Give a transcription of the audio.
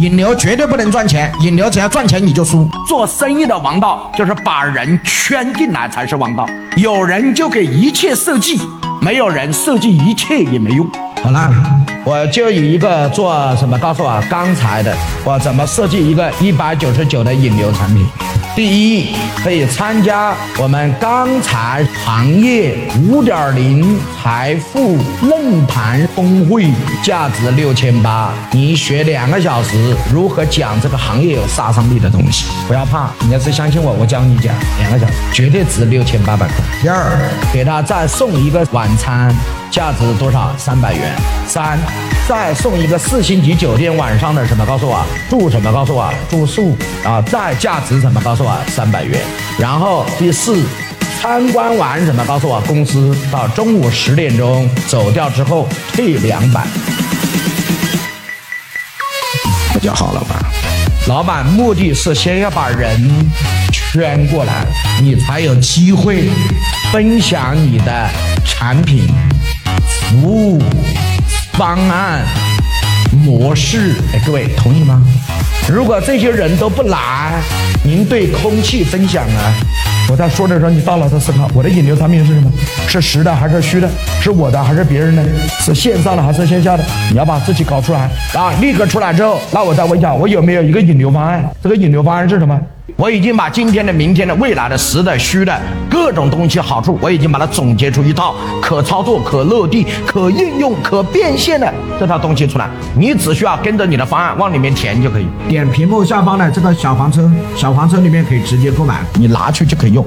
引流绝对不能赚钱，引流只要赚钱你就输。做生意的王道就是把人圈进来才是王道，有人就给一切设计，没有人设计一切也没用。好了，我就以一个做什么告诉我刚才的，我怎么设计一个一百九十九的引流产品。第一，可以参加我们钢材行业五点零财富论坛峰会，价值六千八。你学两个小时如何讲这个行业有杀伤力的东西，不要怕，你要是相信我，我教你讲两个小时，绝对值六千八百块。第二，给他再送一个晚餐。价值多少？三百元。三，再送一个四星级酒店晚上的什么？告诉我住什么？告诉我住宿啊！再价值什么？告诉我三百元。然后第四，参观完什么？告诉我公司到中午十点钟走掉之后退两百。那就好了吧？老板目的是先要把人圈过来，你才有机会分享你的产品。服务方案模式，哎，各位同意吗？如果这些人都不来，您对空气分享啊？我在说的时候，你大脑在思考：我的引流产品是什么？是实的还是虚的？是我的还是别人的？是线上的还是线下的？你要把自己搞出来啊！立刻出来之后，那我再问一下，我有没有一个引流方案？这个引流方案是什么？我已经把今天的、明天的、未来的、实的、虚的各种东西好处，我已经把它总结出一套可操作、可落地、可应用、可变现的这套东西出来。你只需要跟着你的方案往里面填就可以。点屏幕下方的这个小黄车，小黄车里面可以直接购买，你拿去就可以用。